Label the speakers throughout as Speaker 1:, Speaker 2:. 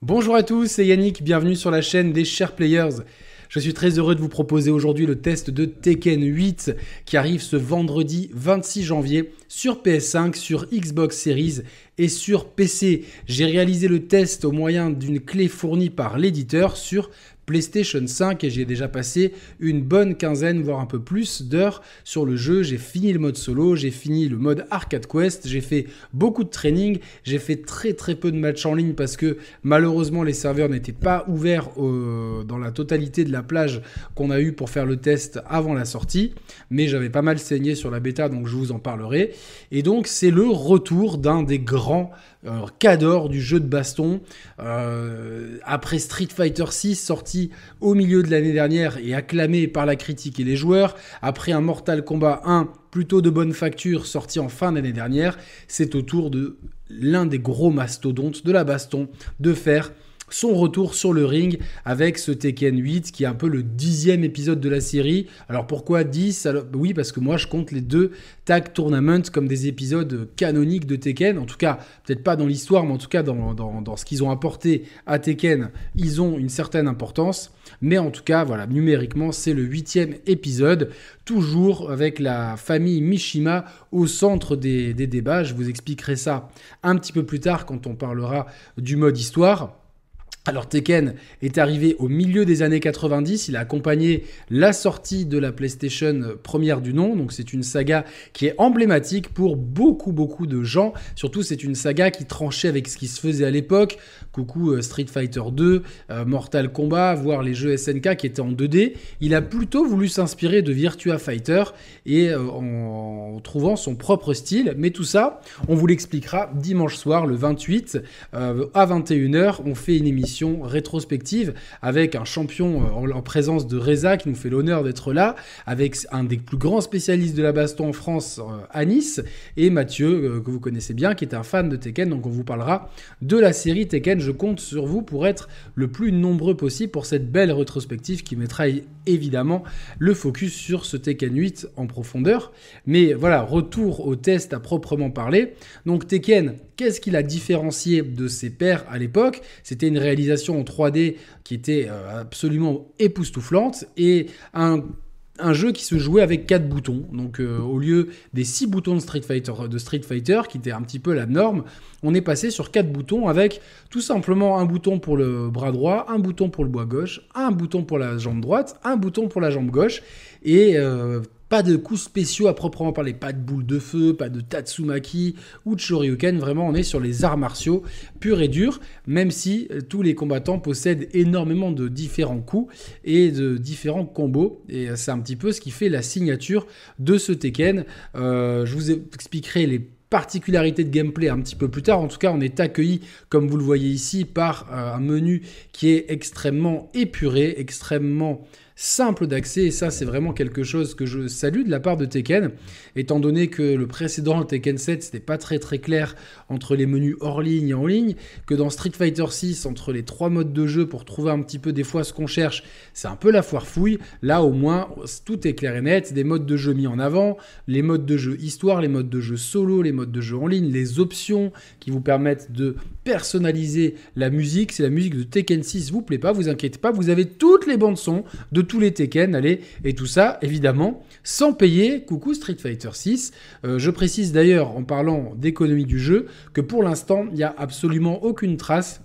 Speaker 1: Bonjour à tous, c'est Yannick, bienvenue sur la chaîne des Chers Players. Je suis très heureux de vous proposer aujourd'hui le test de Tekken 8 qui arrive ce vendredi 26 janvier sur PS5, sur Xbox Series et sur PC. J'ai réalisé le test au moyen d'une clé fournie par l'éditeur sur PlayStation 5 et j'ai déjà passé une bonne quinzaine, voire un peu plus d'heures sur le jeu. J'ai fini le mode solo, j'ai fini le mode arcade quest, j'ai fait beaucoup de training, j'ai fait très très peu de matchs en ligne parce que malheureusement les serveurs n'étaient pas ouverts dans la totalité de la plage qu'on a eu pour faire le test avant la sortie, mais j'avais pas mal saigné sur la bêta donc je vous en parlerai. Et donc c'est le retour d'un des grands euh, du jeu de baston. Euh, après Street Fighter 6 sorti au milieu de l'année dernière et acclamé par la critique et les joueurs, après un Mortal Kombat 1 plutôt de bonne facture sorti en fin d'année dernière, c'est au tour de l'un des gros mastodontes de la baston de faire son retour sur le ring avec ce Tekken 8 qui est un peu le dixième épisode de la série. Alors pourquoi 10 Oui parce que moi je compte les deux Tag Tournament comme des épisodes canoniques de Tekken. En tout cas, peut-être pas dans l'histoire, mais en tout cas dans, dans ce qu'ils ont apporté à Tekken, ils ont une certaine importance. Mais en tout cas, voilà, numériquement, c'est le huitième épisode, toujours avec la famille Mishima au centre des, des débats. Je vous expliquerai ça un petit peu plus tard quand on parlera du mode histoire. Alors Tekken est arrivé au milieu des années 90, il a accompagné la sortie de la PlayStation première du nom, donc c'est une saga qui est emblématique pour beaucoup beaucoup de gens, surtout c'est une saga qui tranchait avec ce qui se faisait à l'époque, coucou euh, Street Fighter 2, euh, Mortal Kombat, voire les jeux SNK qui étaient en 2D, il a plutôt voulu s'inspirer de Virtua Fighter et euh, en trouvant son propre style, mais tout ça, on vous l'expliquera dimanche soir le 28 à 21h, on fait une émission rétrospective avec un champion euh, en, présence de Reza qui nous fait l'honneur d'être là, avec un des plus grands spécialistes de la baston en France euh, à Nice, et Mathieu, euh, que vous connaissez bien, qui est un fan de Tekken. Donc on vous parlera de la série Tekken. Je compte sur vous pour être le plus nombreux possible pour cette belle rétrospective qui mettra évidemment le focus sur ce Tekken 8 en profondeur. Mais voilà, retour au test à proprement parler. Donc Tekken, qu'est-ce qu'il a différencié de ses pairs à l'époque? C'était une réalisation en 3D qui était euh, absolument époustouflante et un jeu qui se jouait avec 4 boutons. Donc euh, au lieu des 6 boutons de Street, Fighter, qui était un petit peu la norme, on est passé sur 4 boutons avec tout simplement un bouton pour le bras droit, un bouton pour le bois gauche, un bouton pour la jambe droite, un bouton pour la jambe gauche, et euh, pas de coups spéciaux à proprement parler, pas de boule de feu, pas de Tatsumaki ou de Shoryuken. Vraiment, on est sur les arts martiaux purs et durs, même si euh, tous les combattants possèdent énormément de différents coups et de différents combos. Et euh, c'est un petit peu ce qui fait la signature de ce Tekken. Euh, je vous expliquerai les particularités de gameplay un petit peu plus tard. En tout cas, on est accueilli, comme vous le voyez ici, par un menu qui est extrêmement épuré, extrêmement simple d'accès et ça c'est vraiment quelque chose que je salue de la part de Tekken. Étant donné que le précédent Tekken 7 c'était pas très très clair entre les menus hors ligne et en ligne que dans Street Fighter 6 entre les trois modes de jeu pour trouver un petit peu des fois ce qu'on cherche c'est un peu la foire fouille. Là au moins tout est clair et net. Des modes de jeu mis en avant les modes de jeu histoire les modes de jeu solo les modes de jeu en ligne les options qui vous permettent de personnaliser la musique. Si la musique de Tekken 6 vous plaît pas vous inquiétez pas. Vous avez toutes les bandes son de tous les Tekken, allez, et tout ça, évidemment, sans payer, coucou Street Fighter 6. Euh, je précise d'ailleurs, en parlant d'économie du jeu, que pour l'instant, il n'y a absolument aucune trace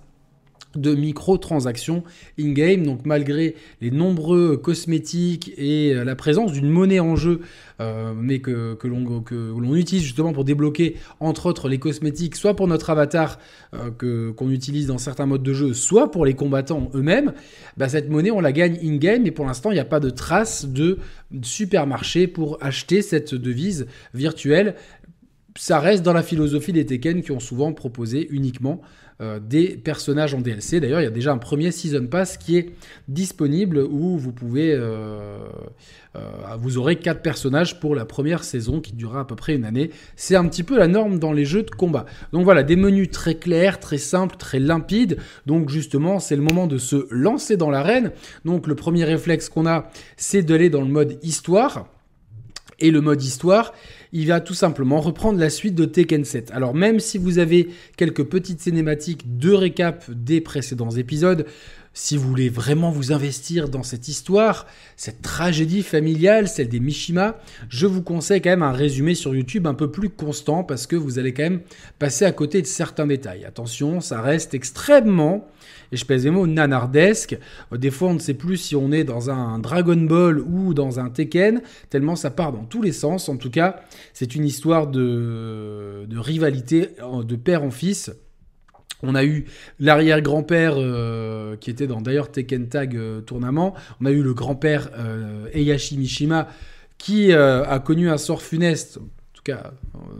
Speaker 1: de microtransactions in-game. Donc malgré les nombreux cosmétiques et euh, la présence d'une monnaie en jeu, euh, mais que, l'on utilise justement pour débloquer entre autres les cosmétiques, soit pour notre avatar euh, qu'on utilise dans certains modes de jeu, soit pour les combattants eux-mêmes, bah, cette monnaie on la gagne in-game et pour l'instant il n'y a pas de trace de supermarché pour acheter cette devise virtuelle ça reste dans la philosophie des Tekken qui ont souvent proposé uniquement euh, des personnages en DLC. D'ailleurs, il y a déjà un premier Season Pass qui est disponible où vous pouvez... Euh, euh, vous aurez quatre personnages pour la première saison qui durera à peu près une année. C'est un petit peu la norme dans les jeux de combat. Donc voilà, des menus très clairs, très simples, très limpides. Donc justement, c'est le moment de se lancer dans l'arène. Donc le premier réflexe qu'on a, c'est d'aller dans le mode histoire. Et le mode histoire, il va tout simplement reprendre la suite de Tekken 7. Alors même si vous avez quelques petites cinématiques de récap des précédents épisodes, si vous voulez vraiment vous investir dans cette histoire, cette tragédie familiale, celle des Mishima, je vous conseille quand même un résumé sur YouTube un peu plus constant parce que vous allez quand même passer à côté de certains détails. Attention, ça reste extrêmement, et je pèse les mots, nanardesque. Des fois, on ne sait plus si on est dans un Dragon Ball ou dans un Tekken, tellement ça part dans tous les sens. En tout cas, c'est une histoire de, rivalité de père en fils on a eu l'arrière-grand-père euh, qui était dans d'ailleurs Tekken Tag euh, tournament. On a eu le grand-père euh, Eyashi Mishima qui a connu un sort funeste. Cas,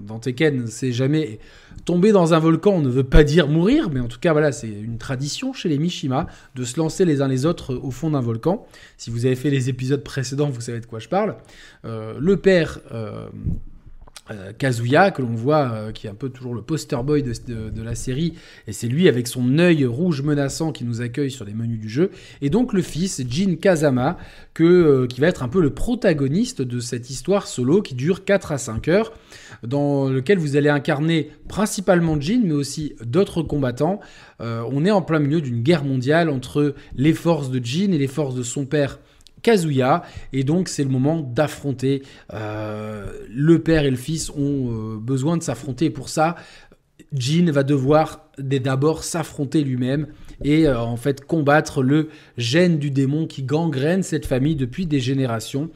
Speaker 1: dans Tekken, c'est jamais tomber dans un volcan. Ne veut pas dire mourir, mais en tout cas, voilà, c'est une tradition chez les Mishima de se lancer les uns les autres au fond d'un volcan. Si vous avez fait les épisodes précédents, vous savez de quoi je parle. le père euh, Kazuya, que l'on voit, euh, qui est un peu toujours le poster boy de, la série, et c'est lui avec son œil rouge menaçant qui nous accueille sur les menus du jeu, et donc le fils, Jin Kazama, euh, qui va être un peu le protagoniste de cette histoire solo qui dure 4 à 5 heures, dans lequel vous allez incarner principalement Jin, mais aussi d'autres combattants. on est en plein milieu d'une guerre mondiale entre les forces de Jin et les forces de son père Kazuya. Et donc, c'est le moment d'affronter. Euh, le père et le fils ont euh, besoin de s'affronter. Pour ça, Jin va devoir d'abord s'affronter lui-même et euh, en fait combattre le gène du démon qui gangrène cette famille depuis des générations,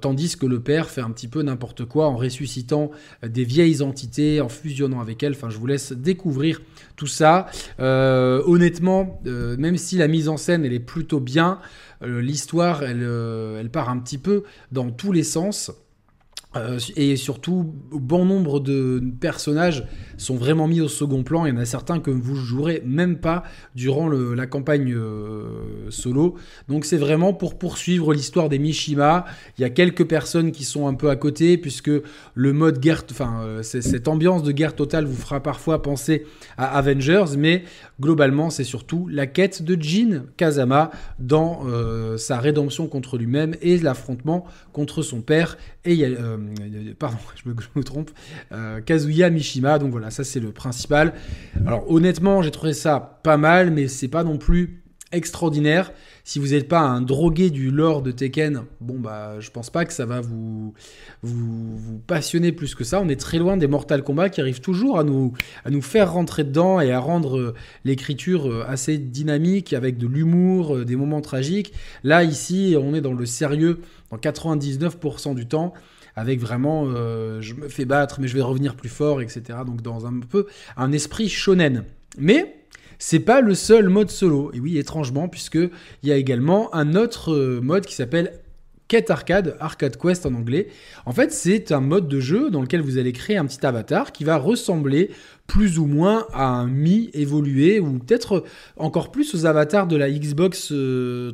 Speaker 1: tandis que le père fait un petit peu n'importe quoi en ressuscitant des vieilles entités, en fusionnant avec elles. Enfin, je vous laisse découvrir tout ça. honnêtement, même si la mise en scène elle est plutôt bien, l'histoire, elle, euh, elle part un petit peu dans tous les sens. Euh, et surtout, bon nombre de personnages sont vraiment mis au second plan. Il y en a certains que vous jouerez même pas durant la campagne euh, solo. Donc c'est vraiment pour poursuivre l'histoire des Mishima. Il y a quelques personnes qui sont un peu à côté puisque le mode guerre, enfin euh, cette ambiance de guerre totale vous fera parfois penser à Avengers, mais globalement c'est surtout la quête de Jin Kazama dans sa rédemption contre lui-même et l'affrontement contre son père et euh, pardon, je me, trompe, euh, Kazuya Mishima. Donc voilà, ça c'est le principal. Alors honnêtement, j'ai trouvé ça pas mal, mais c'est pas non plus extraordinaire. Si vous n'êtes pas un drogué du lore de Tekken, bon bah je pense pas que ça va vous, vous, passionner plus que ça. On est très loin des Mortal Kombat qui arrivent toujours à nous, à nous faire rentrer dedans et à rendre euh, l'écriture assez dynamique avec de l'humour, des moments tragiques. Là ici, on est dans le sérieux dans 99% du temps avec vraiment euh, je me fais battre mais je vais revenir plus fort, etc. Donc dans un peu un esprit shonen. Mais c'est pas le seul mode solo. Et oui, étrangement, puisque il y a également un autre euh, mode qui s'appelle Quête Arcade, Arcade Quest en anglais. En fait, c'est un mode de jeu dans lequel vous allez créer un petit avatar qui va ressembler plus ou moins à un Mi évolué ou peut-être encore plus aux avatars de la Xbox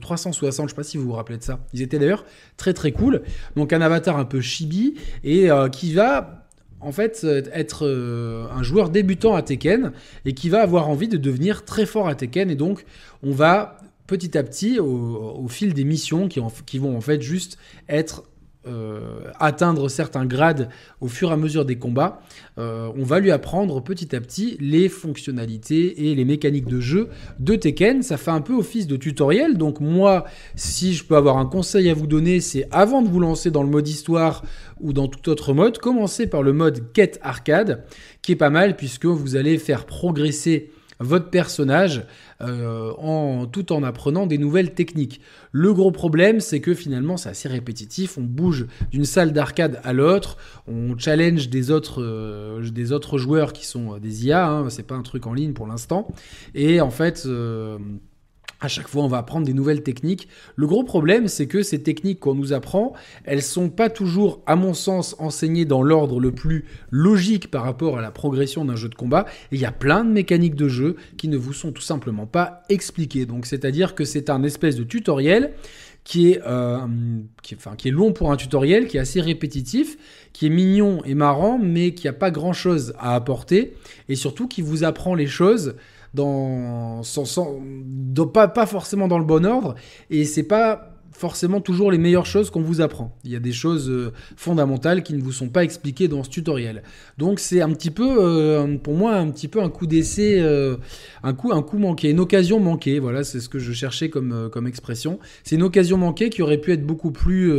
Speaker 1: 360. Euh, je ne sais pas si vous vous rappelez de ça. Ils étaient d'ailleurs très très cool. Donc un avatar un peu chibi et euh, qui va en fait être euh, un joueur débutant à Tekken et qui va avoir envie de devenir très fort à Tekken et donc on va petit à petit, au, fil des missions qui, vont en fait juste être euh, atteindre certains grades au fur et à mesure des combats, euh, on va lui apprendre petit à petit les fonctionnalités et les mécaniques de jeu de Tekken. Ça fait un peu office de tutoriel. Donc moi, si je peux avoir un conseil à vous donner, c'est avant de vous lancer dans le mode histoire ou dans tout autre mode, commencez par le mode quête arcade, qui est pas mal puisque vous allez faire progresser votre personnage euh, en, tout en apprenant des nouvelles techniques. Le gros problème, c'est que finalement, c'est assez répétitif. On bouge d'une salle d'arcade à l'autre, on challenge des autres, euh, des autres joueurs qui sont des IA, hein, c'est pas un truc en ligne pour l'instant. Et en fait, euh, à chaque fois, on va apprendre des nouvelles techniques. Le gros problème, c'est que ces techniques qu'on nous apprend, elles sont pas toujours, à mon sens, enseignées dans l'ordre le plus logique par rapport à la progression d'un jeu de combat. Il y a plein de mécaniques de jeu qui ne vous sont tout simplement pas expliquées. Donc, c'est-à-dire que c'est un espèce de tutoriel qui est, euh, qui est long pour un tutoriel, qui est assez répétitif, qui est mignon et marrant, mais qui n'a pas grand-chose à apporter, et surtout qui vous apprend les choses dans, sans, pas, pas forcément dans le bon ordre. Et c'est pas forcément toujours les meilleures choses qu'on vous apprend. Il y a des choses euh, fondamentales qui ne vous sont pas expliquées dans ce tutoriel. Donc c'est un petit peu, euh, pour moi, un petit peu un coup d'essai, euh, un coup, un coup manqué, une occasion manquée. Voilà, c'est ce que je cherchais comme, comme expression. C'est une occasion manquée qui aurait pu être beaucoup plus,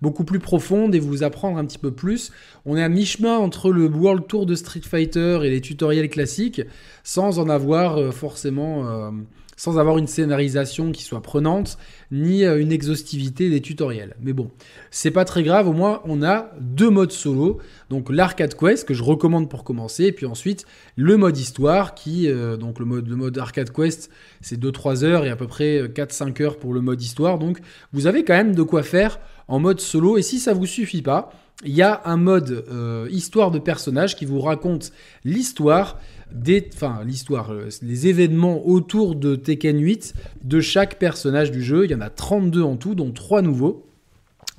Speaker 1: beaucoup plus profonde et vous apprendre un petit peu plus. On est à mi-chemin entre le World Tour de Street Fighter et les tutoriels classiques, sans en avoir forcément sans avoir une scénarisation qui soit prenante, ni euh, une exhaustivité des tutoriels. Mais bon, c'est pas très grave, au moins on a deux modes solo, donc l'arcade quest que je recommande pour commencer, et puis ensuite le mode histoire qui, euh, donc le mode, le mode arcade quest c'est 2-3 heures et à peu près 4-5 heures pour le mode histoire, donc vous avez quand même de quoi faire en mode solo, et si ça vous suffit pas, il y a un mode euh, histoire de personnage qui vous raconte l'histoire enfin l'histoire, euh, les événements autour de Tekken 8 de chaque personnage du jeu. Il y en a 32 en tout, dont 3 nouveaux.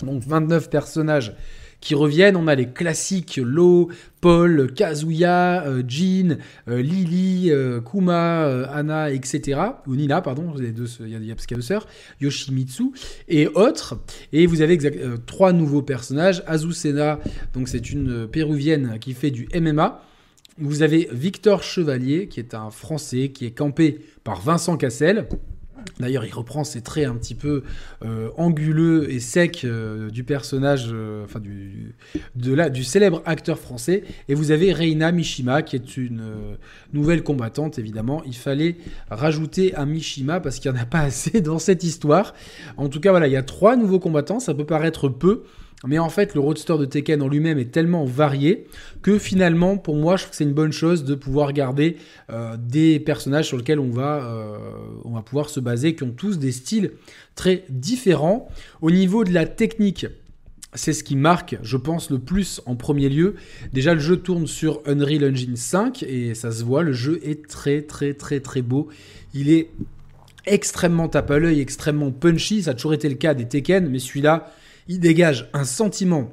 Speaker 1: Donc 29 personnages qui reviennent. On a les classiques Lo, Paul, Kazuya, euh, Jin, euh, Lily, Kuma, Anna, etc. Ou Nina, pardon, il y a, deux, il y a, deux sœurs, Yoshimitsu et autres. Et vous avez trois nouveaux personnages. Azucena, donc c'est une péruvienne qui fait du MMA. Vous avez Victor Chevalier, qui est un Français, qui est campé par Vincent Cassel. D'ailleurs, il reprend ses traits un petit peu euh, anguleux et secs euh, du personnage, euh, enfin du, célèbre acteur français. Et vous avez Reina Mishima, qui est une nouvelle combattante, évidemment. Il fallait rajouter un Mishima parce qu'il n'y en a pas assez dans cette histoire. En tout cas, voilà, il y a trois nouveaux combattants. Ça peut paraître peu. Mais en fait, le roadster de Tekken en lui-même est tellement varié que finalement, pour moi, je trouve que c'est une bonne chose de pouvoir garder euh, des personnages sur lesquels on va, euh, on va pouvoir se baser, qui ont tous des styles très différents. Au niveau de la technique, c'est ce qui marque, je pense, le plus en premier lieu. Déjà, le jeu tourne sur Unreal Engine 5 et ça se voit, le jeu est très très très très beau. Il est extrêmement tape à l'œil, extrêmement punchy. Ça a toujours été le cas des Tekken, mais celui-là, il dégage un sentiment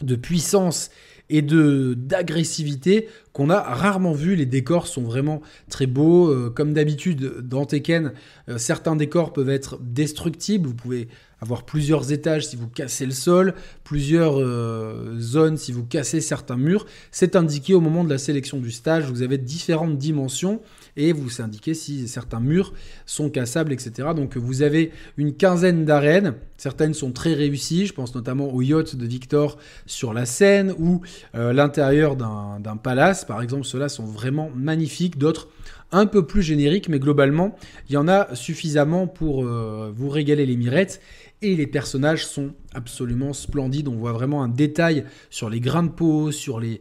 Speaker 1: de puissance et de d'agressivité qu'on a rarement vu. Les décors sont vraiment très beaux. Euh, comme d'habitude, dans Tekken, euh, certains décors peuvent être destructibles. Vous pouvez avoir plusieurs étages si vous cassez le sol, plusieurs euh, zones si vous cassez certains murs. C'est indiqué au moment de la sélection du stage. Vous avez différentes dimensions et vous indiquez si certains murs sont cassables, etc. Donc vous avez une quinzaine d'arènes. Certaines sont très réussies. Je pense notamment au yacht de Victor sur la Seine ou l'intérieur d'un palace par exemple, ceux-là sont vraiment magnifiques. D'autres un peu plus génériques, mais globalement, il y en a suffisamment pour euh, vous régaler les mirettes. Et les personnages sont absolument splendides. On voit vraiment un détail sur les grains de peau, sur les,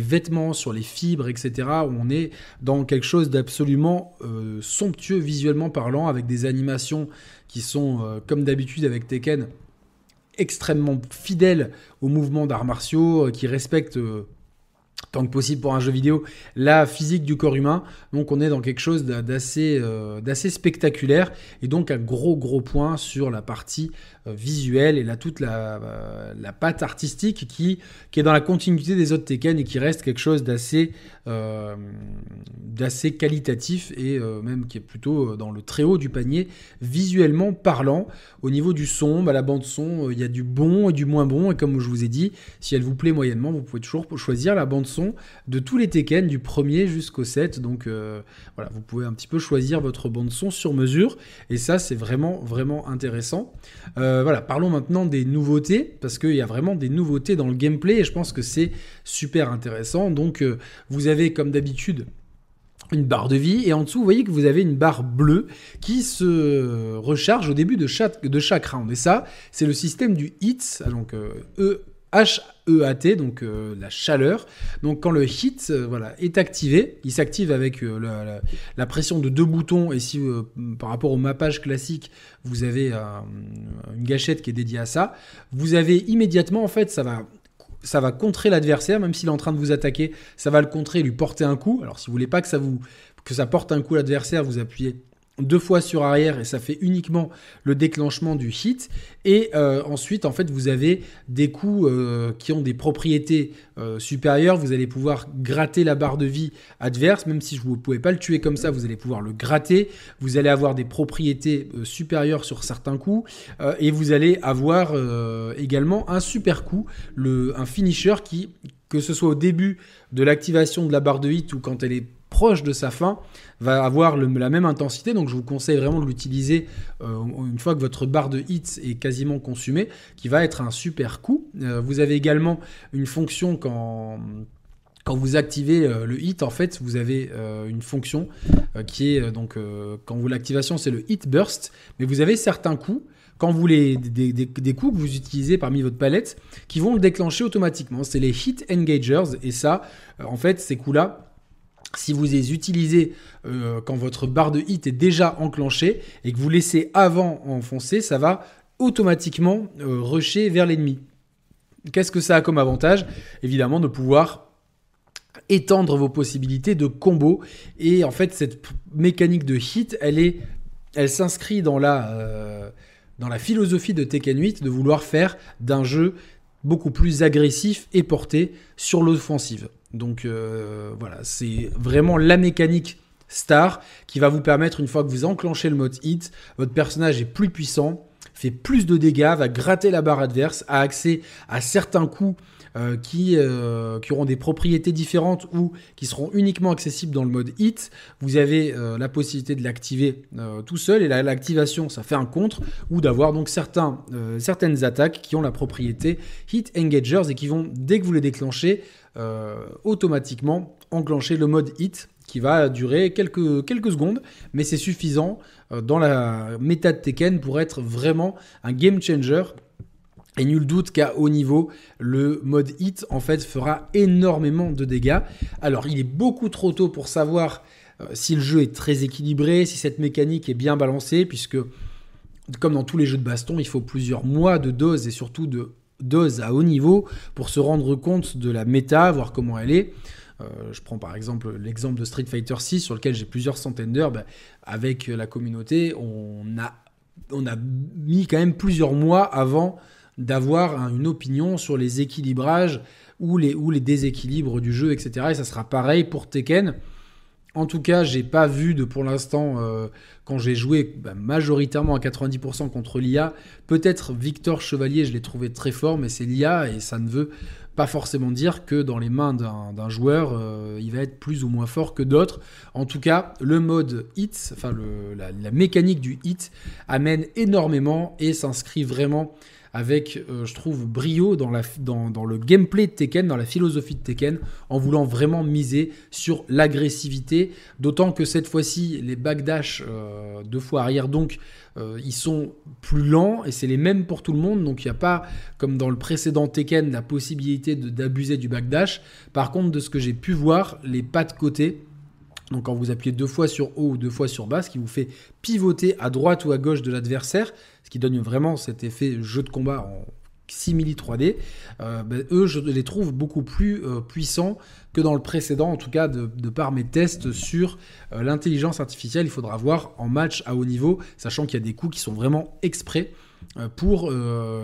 Speaker 1: vêtements, sur les fibres, etc. On est dans quelque chose d'absolument euh, somptueux visuellement parlant, avec des animations qui sont, euh, comme d'habitude avec Tekken, extrêmement fidèles aux mouvements d'arts martiaux, qui respectent tant que possible pour un jeu vidéo, la physique du corps humain. Donc on est dans quelque chose d'assez euh, d'assez spectaculaire et donc un gros gros point sur la partie euh, visuelle et là toute la, euh, la patte artistique qui, est dans la continuité des autres Tekken et qui reste quelque chose d'assez qualitatif et même qui est plutôt dans le très haut du panier visuellement parlant. Au niveau du son, bah, la bande son, il y a du bon et du moins bon et comme je vous ai dit, si elle vous plaît moyennement, vous pouvez toujours choisir la bande de tous les Tekken, du premier jusqu'au 7. Donc euh, voilà, vous pouvez un petit peu choisir votre bande son sur mesure. Et ça, c'est vraiment, vraiment intéressant. Euh, voilà, parlons maintenant des nouveautés, parce qu'il y a vraiment des nouveautés dans le gameplay, et je pense que c'est super intéressant. Donc euh, vous avez, comme d'habitude, une barre de vie et en dessous vous voyez que vous avez une barre bleue qui se recharge au début de chaque, de chaque round et ça c'est le système du hits donc E HEAT, donc euh, la chaleur. Donc quand le hit euh, voilà, est activé, il s'active avec euh, la, pression de deux boutons. Et si par rapport au mappage classique, vous avez une gâchette qui est dédiée à ça, vous avez immédiatement, en fait, ça va ça va contrer l'adversaire, même s'il est en train de vous attaquer, ça va le contrer et lui porter un coup. Alors si vous voulez pas que ça vous que ça porte un coup l'adversaire, vous appuyez deux fois sur arrière et ça fait uniquement le déclenchement du hit. Et euh, ensuite, en fait, vous avez des coups euh, qui ont des propriétés euh, supérieures. Vous allez pouvoir gratter la barre de vie adverse, même si vous ne pouvez pas le tuer comme ça, vous allez pouvoir le gratter. Vous allez avoir des propriétés supérieures sur certains coups et vous allez avoir également un super coup, un finisher qui, que ce soit au début de l'activation de la barre de hit ou quand elle est proche de sa fin va avoir la même intensité. Donc je vous conseille vraiment de l'utiliser euh, une fois que votre barre de hits est quasiment consumée, qui va être un super coup. Euh, vous avez également une fonction quand quand vous activez euh, le hit, en fait, vous avez une fonction qui est donc quand vous l'activation, c'est le hit burst, mais vous avez certains coups quand vous les des, des, coups que vous utilisez parmi votre palette qui vont le déclencher automatiquement. C'est les hit engagers et ça, en fait, ces coups-là, si vous les utilisez euh, quand votre barre de hit est déjà enclenchée et que vous laissez avant enfoncer, ça va automatiquement euh, rusher vers l'ennemi. Qu'est-ce que ça a comme avantage? Évidemment de pouvoir étendre vos possibilités de combo. Et en fait, cette mécanique de hit, elle s'inscrit dans la, euh, dans la philosophie de Tekken 8 de vouloir faire d'un jeu beaucoup plus agressif et porté sur l'offensive. Donc euh, voilà, c'est vraiment la mécanique star qui va vous permettre, une fois que vous enclenchez le mode hit, votre personnage est plus puissant, fait plus de dégâts, va gratter la barre adverse, a accès à certains coups euh, qui, euh, qui, auront des propriétés différentes ou qui seront uniquement accessibles dans le mode hit. Vous avez la possibilité de l'activer tout seul et l'activation, ça fait un contre ou d'avoir donc certaines attaques qui ont la propriété hit engagers et qui vont, dès que vous les déclenchez, automatiquement enclencher le mode hit qui va durer quelques, quelques secondes, mais c'est suffisant euh, dans la méta de Tekken pour être vraiment un game changer. Et nul doute qu'à haut niveau, le mode hit en fait fera énormément de dégâts. Alors il est beaucoup trop tôt pour savoir euh, si le jeu est très équilibré, si cette mécanique est bien balancée, puisque comme dans tous les jeux de baston, il faut plusieurs mois de dose et surtout de dose à haut niveau pour se rendre compte de la méta, voir comment elle est. Euh, je prends par exemple l'exemple de Street Fighter 6 sur lequel j'ai plusieurs centaines d'heures. Ben, avec la communauté, on a, on a mis quand même plusieurs mois avant d'avoir une opinion sur les équilibrages ou les, ou les déséquilibres du jeu, etc. Et ça sera pareil pour Tekken. En tout cas, j'ai pas vu de pour l'instant, euh, quand j'ai joué bah, majoritairement à 90% contre l'IA, peut-être Victor Chevalier, je l'ai trouvé très fort, mais c'est l'IA et ça ne veut pas forcément dire que dans les mains d'un joueur, euh, il va être plus ou moins fort que d'autres. En tout cas, le mode hit, enfin la, la, mécanique du hit, amène énormément et s'inscrit vraiment avec, euh, je trouve, brio dans, le gameplay de Tekken, dans la philosophie de Tekken, en voulant vraiment miser sur l'agressivité. D'autant que cette fois-ci, les backdash euh, deux fois arrière, donc, euh, ils sont plus lents et c'est les mêmes pour tout le monde. Donc, il n'y a pas, comme dans le précédent Tekken, la possibilité d'abuser du backdash. Par contre, de ce que j'ai pu voir, les pas de côté, donc quand vous appuyez deux fois sur haut ou deux fois sur bas, ce qui vous fait pivoter à droite ou à gauche de l'adversaire, qui donne vraiment cet effet jeu de combat en simili 3D, euh, ben, eux, je les trouve beaucoup plus euh, puissants que dans le précédent, en tout cas de, par mes tests sur euh, l'intelligence artificielle. Il faudra voir en match à haut niveau, sachant qu'il y a des coups qui sont vraiment exprès pour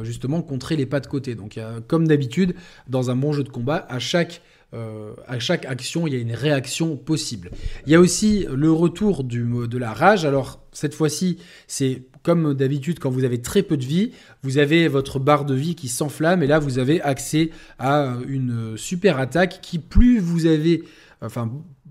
Speaker 1: justement contrer les pas de côté. Donc, comme d'habitude, dans un bon jeu de combat, à chaque à chaque action, il y a une réaction possible. Il y a aussi le retour du, de la rage. Alors, cette fois-ci, c'est comme d'habitude, quand vous avez très peu de vie, vous avez votre barre de vie qui s'enflamme et là, vous avez accès à une super attaque qui, plus vous avez,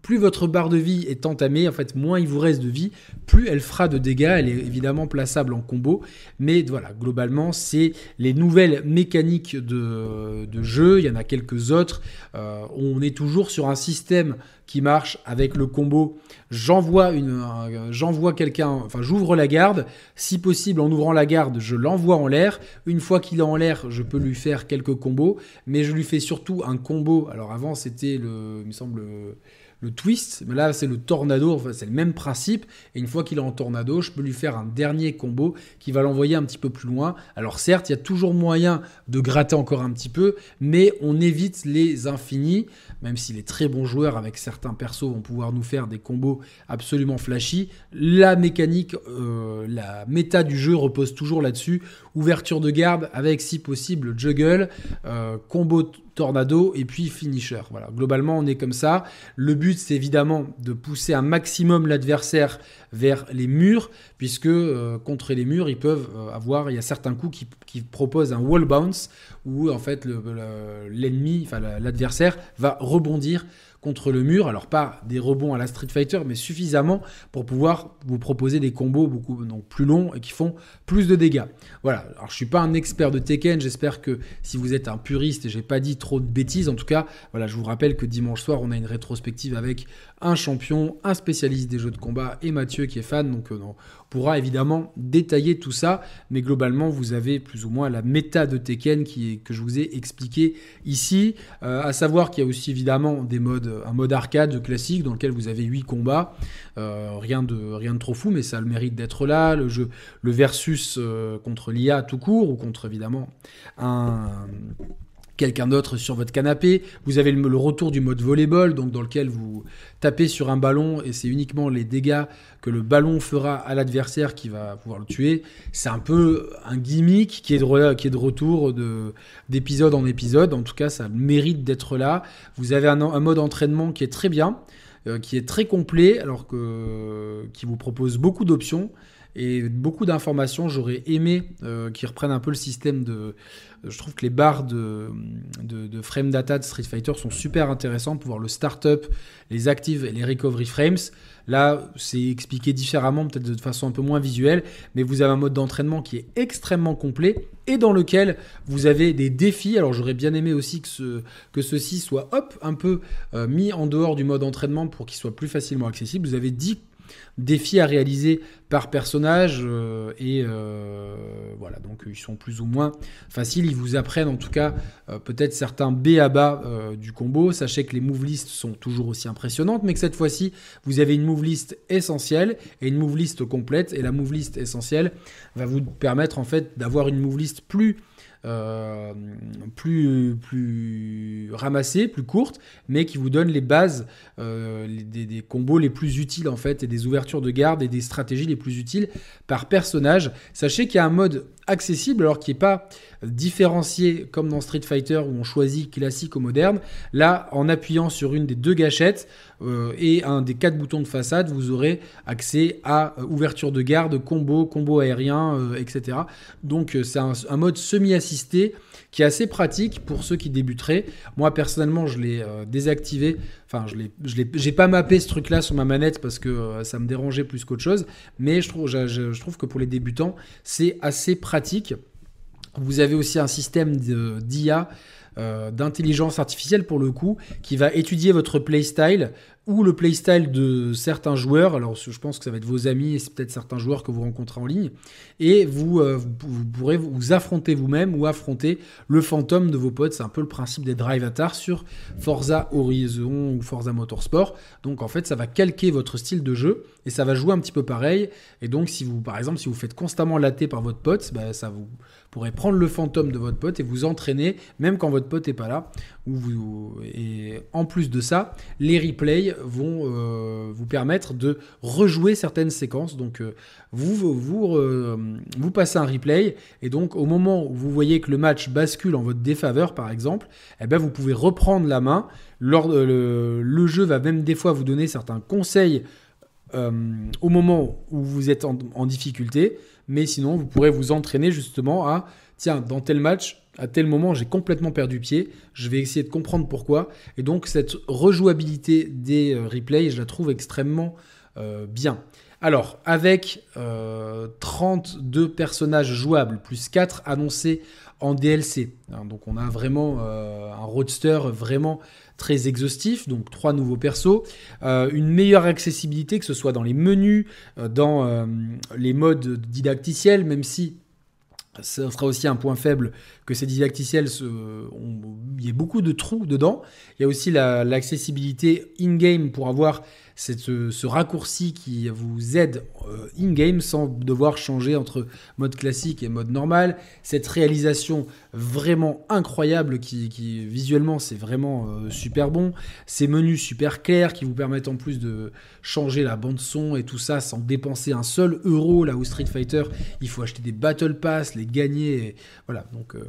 Speaker 1: plus votre barre de vie est entamée, en fait, moins il vous reste de vie, plus elle fera de dégâts. Elle est évidemment plaçable en combo, mais voilà, globalement, c'est les nouvelles mécaniques de, jeu. Il y en a quelques autres. Euh, on est toujours sur un système qui marche avec le combo. J'envoie une, j'envoie quelqu'un, enfin, j'ouvre la garde. Si possible, en ouvrant la garde, je l'envoie en l'air. Une fois qu'il est en l'air, je peux lui faire quelques combos, mais je lui fais surtout un combo. Alors avant, c'était le, il me semble le twist, mais là c'est le tornado, c'est le même principe, et une fois qu'il est en tornado, je peux lui faire un dernier combo qui va l'envoyer un petit peu plus loin. Alors certes, il y a toujours moyen de gratter encore un petit peu, mais on évite les infinis, même si les très bons joueurs avec certains persos vont pouvoir nous faire des combos absolument flashy. La mécanique, euh, la méta du jeu repose toujours là-dessus. Ouverture de garde avec si possible juggle, euh, combo tornado et puis finisher. Voilà, globalement on est comme ça. Le but c'est évidemment de pousser un maximum l'adversaire vers les murs, puisque euh, contre les murs ils peuvent avoir, il y a certains coups qui, qui proposent un wall bounce où en fait l'ennemi, enfin l'adversaire va rebondir contre le mur. Alors pas des rebonds à la Street Fighter, mais suffisamment pour pouvoir vous proposer des combos beaucoup donc plus longs et qui font plus de dégâts. Voilà. Alors je suis pas un expert de Tekken. J'espère que si vous êtes un puriste et j'ai pas dit trop de bêtises, en tout cas, voilà, je vous rappelle que dimanche soir on a une rétrospective avec un champion, un spécialiste des jeux de combat et Mathieu qui est fan. Donc euh, on pourra évidemment détailler tout ça, mais globalement vous avez plus ou moins la méta de Tekken qui est, que je vous ai expliqué ici. Euh, à savoir qu'il y a aussi évidemment des modes un mode arcade classique dans lequel vous avez 8 combats. Euh, rien, de, rien de trop fou, mais ça a le mérite d'être là. Le jeu, le versus contre l'IA tout court, ou contre évidemment un quelqu'un d'autre sur votre canapé. Vous avez le, retour du mode volleyball, donc dans lequel vous tapez sur un ballon et c'est uniquement les dégâts que le ballon fera à l'adversaire qui va pouvoir le tuer. C'est un peu un gimmick qui est de, retour d'épisode en épisode. En tout cas, ça mérite d'être là. Vous avez un, un, mode entraînement qui est très bien, euh, qui est très complet, alors que qui vous propose beaucoup d'options et beaucoup d'informations. J'aurais aimé euh, qu'ils reprennent un peu le système de. Je trouve que les barres de, de, frame data de Street Fighter sont super intéressants pour voir le start-up, les actives et les recovery frames. Là, c'est expliqué différemment, peut-être de façon un peu moins visuelle, mais vous avez un mode d'entraînement qui est extrêmement complet et dans lequel vous avez des défis. Alors j'aurais bien aimé aussi que, ce, que ceci soit hop, un peu euh, mis en dehors du mode entraînement pour qu'il soit plus facilement accessible. Vous avez 10 défis à réaliser par personnage euh, et euh, voilà donc ils sont plus ou moins faciles. Ils vous apprennent en tout cas euh, peut-être certains B à bas du combo. Sachez que les move lists sont toujours aussi impressionnantes mais que cette fois-ci vous avez une move list essentielle et une move list complète. Et la move list essentielle va vous permettre en fait d'avoir une move list plus euh, plus, plus plus courte, mais qui vous donne les bases euh, des, combos les plus utiles en fait, et des ouvertures de garde et des stratégies les plus utiles par personnage. Sachez qu'il y a un mode accessible, alors qui n'est pas différencié comme dans Street Fighter où on choisit classique ou moderne. Là, en appuyant sur une des deux gâchettes euh, et un des quatre boutons de façade, vous aurez accès à ouverture de garde, combo, combo aérien, etc. Donc c'est un, mode semi-assisté qui est assez pratique pour ceux qui débuteraient. Moi personnellement, je l'ai désactivé. Enfin, je l'ai, j'ai pas mappé ce truc-là sur ma manette parce que ça me dérangeait plus qu'autre chose. Mais je trouve, je trouve que pour les débutants, c'est assez pratique. Vous avez aussi un système d'IA, euh, d'intelligence artificielle pour le coup, qui va étudier votre playstyle ou le playstyle de certains joueurs. Alors, je pense que ça va être vos amis et c'est peut-être certains joueurs que vous rencontrez en ligne. Et vous, euh, vous, pourrez vous affronter vous-même ou affronter le fantôme de vos potes. C'est un peu le principe des drive avatars sur Forza Horizon ou Forza Motorsport. Donc, en fait, ça va calquer votre style de jeu et ça va jouer un petit peu pareil. Et donc, si vous, par exemple, si vous faites constamment latter par votre pote, bah, ça vous pourrez prendre le fantôme de votre pote et vous entraîner, même quand votre pote n'est pas là. et en plus de ça, les replays vont euh, vous permettre de rejouer certaines séquences. Donc, euh, euh, vous passez un replay et donc au moment où vous voyez que le match bascule en votre défaveur, par exemple, eh ben, vous pouvez reprendre la main. Le jeu va même des fois vous donner certains conseils au moment où vous êtes en difficulté mais sinon, vous pourrez vous entraîner justement à, tiens, dans tel match, à tel moment, j'ai complètement perdu pied, je vais essayer de comprendre pourquoi. Et donc, cette rejouabilité des euh, replays, je la trouve extrêmement euh, bien. Alors, avec 32 euh, personnages jouables, plus 4 annoncés en DLC. Hein, donc, on a vraiment un roadster vraiment très exhaustif, donc trois nouveaux persos, une meilleure accessibilité, que ce soit dans les menus, dans les modes didacticiels, même si Ce sera aussi un point faible que ces didacticiels, il y ait beaucoup de trous dedans. Il y a aussi l'accessibilité in-game pour avoir ce, raccourci qui vous aide euh, in-game sans devoir changer entre mode classique et mode normal. Cette réalisation vraiment incroyable qui, visuellement c'est vraiment euh, super bon. Ces menus super clairs qui vous permettent en plus de changer la bande son et tout ça sans dépenser un seul euro. Là où Street Fighter, il faut acheter des Battle Pass, les gagner. voilà, donc euh,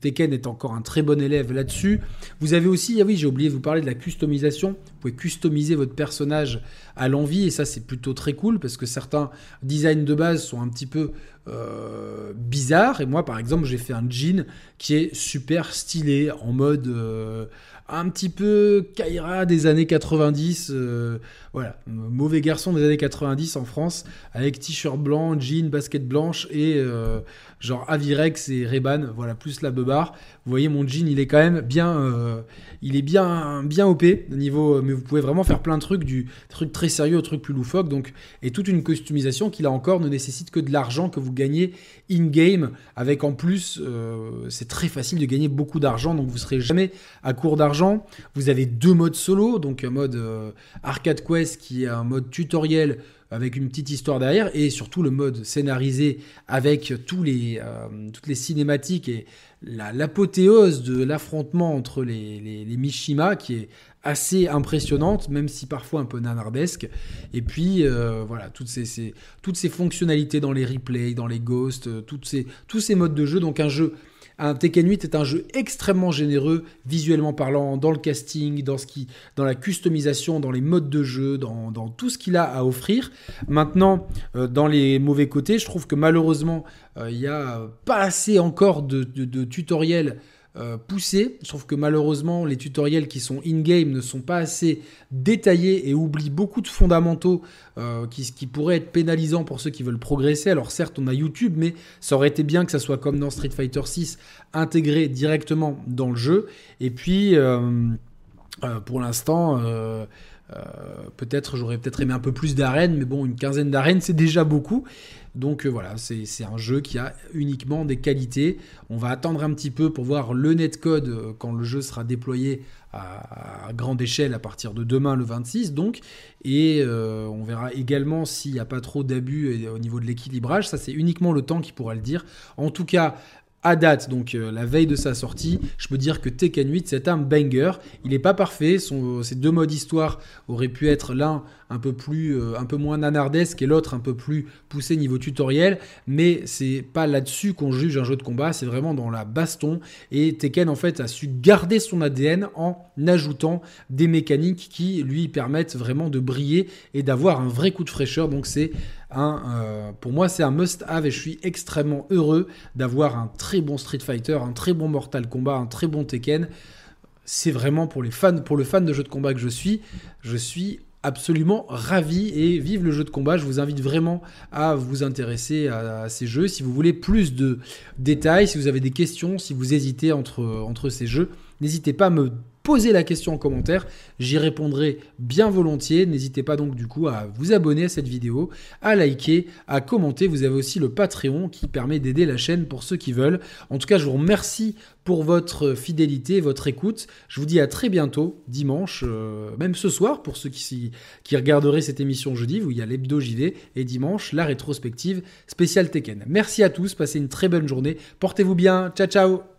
Speaker 1: Tekken est encore un très bon élève là-dessus. Vous avez aussi, ah oui, j'ai oublié de vous parler de la customisation. Vous pouvez customiser votre personnage à l'envie et ça c'est plutôt très cool parce que certains designs de base sont un petit peu euh, bizarres et moi par exemple j'ai fait un jean qui est super stylé en mode euh, un petit peu Kaira des années 90, euh, voilà, mauvais garçon des années 90 en France, avec t-shirt blanc, jean, basket blanche et genre Avirex et Reban, voilà, plus la beubare. Vous voyez, mon jean, il est quand même bien, il est bien, bien OP niveau, mais vous pouvez vraiment faire plein de trucs, du truc très sérieux au truc plus loufoque, donc et toute une customisation qui là encore ne nécessite que de l'argent que vous gagnez in game, avec en plus, c'est très facile de gagner beaucoup d'argent, donc vous serez jamais à court d'argent. Vous avez deux modes solo, donc un mode euh, arcade quest qui est un mode tutoriel avec une petite histoire derrière, et surtout le mode scénarisé avec tous les, euh, toutes les cinématiques et l'apothéose de l'affrontement entre les, les, Mishima qui est assez impressionnante, même si parfois un peu nanardesque. Et puis, euh, voilà, toutes ces, toutes ces fonctionnalités dans les replays, dans les ghosts, toutes ces, tous ces modes de jeu. Donc un jeu un Tekken 8 est un jeu extrêmement généreux, visuellement parlant, dans le casting, dans, la customisation, dans les modes de jeu, dans, tout ce qu'il a à offrir. Maintenant, euh, dans les mauvais côtés, je trouve que malheureusement, euh, il n'y a pas assez encore de tutoriels euh, poussé. Je que malheureusement, les tutoriels qui sont in-game ne sont pas assez détaillés et oublient beaucoup de fondamentaux euh, qui, qui pourraient être pénalisants pour ceux qui veulent progresser. Alors certes, on a YouTube, mais ça aurait été bien que ça soit comme dans Street Fighter 6, intégré directement dans le jeu. Et puis, euh, pour l'instant... peut-être j'aurais peut-être aimé un peu plus d'arènes, mais bon, une quinzaine d'arènes, c'est déjà beaucoup. Donc euh, voilà, c'est un jeu qui a uniquement des qualités. On va attendre un petit peu pour voir le netcode euh, quand le jeu sera déployé à, grande échelle à partir de demain le 26 donc. Et euh, on verra également s'il n'y a pas trop d'abus au niveau de l'équilibrage. Ça c'est uniquement le temps qui pourra le dire. En tout cas, à date, donc la veille de sa sortie, je peux dire que Tekken 8 c'est un banger. Il n'est pas parfait, son, deux modes histoire auraient pu être l'un un peu plus, euh, un peu moins nanardesque et l'autre un peu plus poussé niveau tutoriel. Mais c'est pas là-dessus qu'on juge un jeu de combat, c'est vraiment dans la baston. Et Tekken en fait a su garder son ADN en ajoutant des mécaniques qui lui permettent vraiment de briller et d'avoir un vrai coup de fraîcheur. Donc c'est un, euh, pour moi c'est un must-have et je suis extrêmement heureux d'avoir un très bon Street Fighter, un très bon Mortal Kombat, un très bon Tekken c'est vraiment pour les fans, pour le fan de jeux de combat que je suis, je suis absolument ravi et vive le jeu de combat. Je vous invite vraiment à vous intéresser à, ces jeux. Si vous voulez plus de détails, si vous avez des questions, si vous hésitez entre, entre ces jeux, n'hésitez pas à me posez la question en commentaire, j'y répondrai bien volontiers. N'hésitez pas donc du coup à vous abonner à cette vidéo, à liker, à commenter. Vous avez aussi le Patreon qui permet d'aider la chaîne pour ceux qui veulent. En tout cas, je vous remercie pour votre fidélité, votre écoute. Je vous dis à très bientôt, dimanche, euh, même ce soir, pour ceux qui, regarderaient cette émission jeudi, où il y a l'hebdo JV, et dimanche, la rétrospective spéciale Tekken. Merci à tous, passez une très bonne journée, portez-vous bien, ciao ciao